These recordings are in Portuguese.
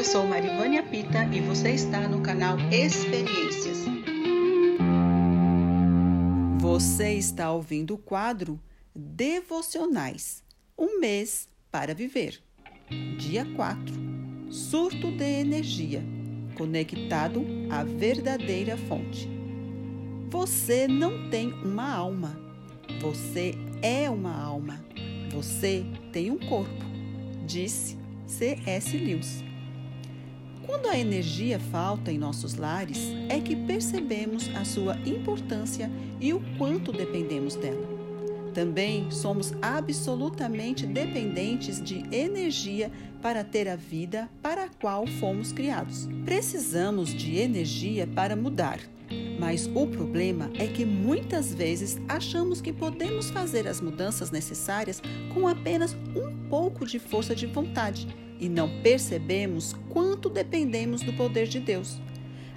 Eu sou Marivânia Pita e você está no canal Experiências. Você está ouvindo o quadro Devocionais Um mês para viver. Dia 4 Surto de energia conectado à verdadeira fonte. Você não tem uma alma. Você é uma alma. Você tem um corpo, disse C.S. Lewis. Quando a energia falta em nossos lares, é que percebemos a sua importância e o quanto dependemos dela. Também somos absolutamente dependentes de energia para ter a vida para a qual fomos criados. Precisamos de energia para mudar, mas o problema é que muitas vezes achamos que podemos fazer as mudanças necessárias com apenas um pouco de força de vontade e não percebemos quanto dependemos do poder de Deus.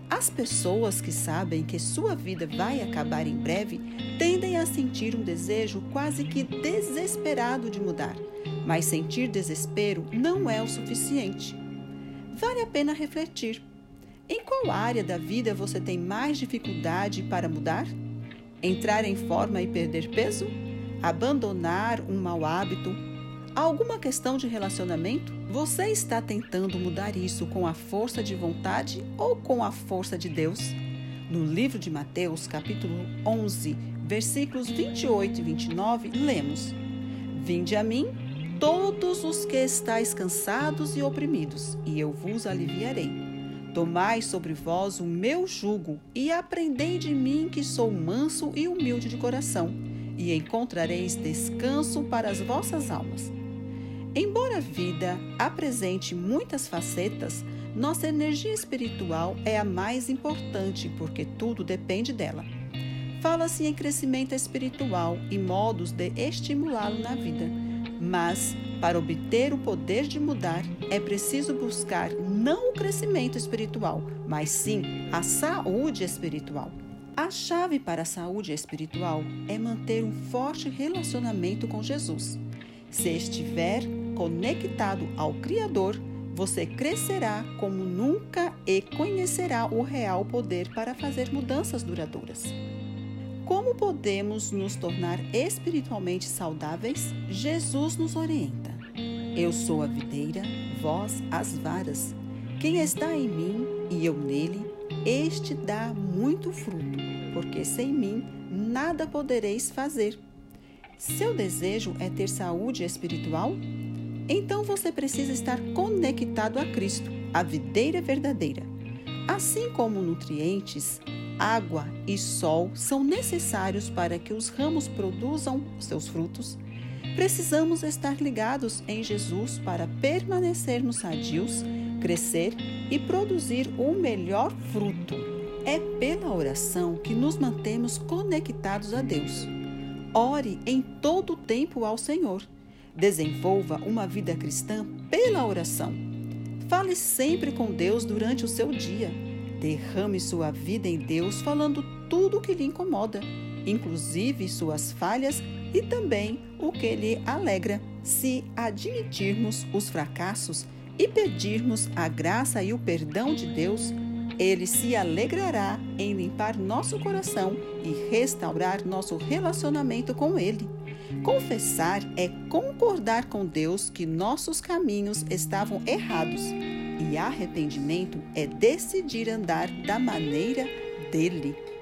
As pessoas que sabem que sua vida vai acabar em breve tendem a sentir um desejo quase que desesperado de mudar, mas sentir desespero não é o suficiente. Vale a pena refletir. Em qual área da vida você tem mais dificuldade para mudar? Entrar em forma e perder peso? Abandonar um mau hábito? Alguma questão de relacionamento? Você está tentando mudar isso com a força de vontade ou com a força de Deus? No livro de Mateus, capítulo 11, versículos 28 e 29, lemos: Vinde a mim, todos os que estáis cansados e oprimidos, e eu vos aliviarei. Tomai sobre vós o meu jugo e aprendei de mim, que sou manso e humilde de coração, e encontrareis descanso para as vossas almas Embora a vida apresente muitas facetas, nossa energia espiritual é a mais importante porque tudo depende dela. Fala-se em crescimento espiritual e modos de estimulá-lo na vida, mas para obter o poder de mudar é preciso buscar não o crescimento espiritual, mas sim a saúde espiritual. A chave para a saúde espiritual é manter um forte relacionamento com Jesus. Se estiver conectado ao Criador, você crescerá como nunca e conhecerá o real poder para fazer mudanças duradouras. Como podemos nos tornar espiritualmente saudáveis? Jesus nos orienta. Eu sou a videira, vós as varas. Quem está em mim e eu nele, este dá muito fruto, porque sem mim nada podereis fazer. Seu desejo é ter saúde espiritual? Então você precisa estar conectado a Cristo, a videira verdadeira. Assim como nutrientes, água e sol são necessários para que os ramos produzam seus frutos, precisamos estar ligados em Jesus para permanecermos sadios, crescer e produzir o melhor fruto. É pela oração que nos mantemos conectados a Deus. Ore em todo o tempo ao Senhor Desenvolva uma vida cristã pela oração. Fale sempre com Deus durante o seu dia. Derrame sua vida em Deus falando tudo o que lhe incomoda, inclusive suas falhas e também o que lhe alegra. Se admitirmos os fracassos e pedirmos a graça e o perdão de Deus, ele se alegrará em limpar nosso coração e restaurar nosso relacionamento com Ele. Confessar é concordar com Deus que nossos caminhos estavam errados, e arrependimento é decidir andar da maneira dele.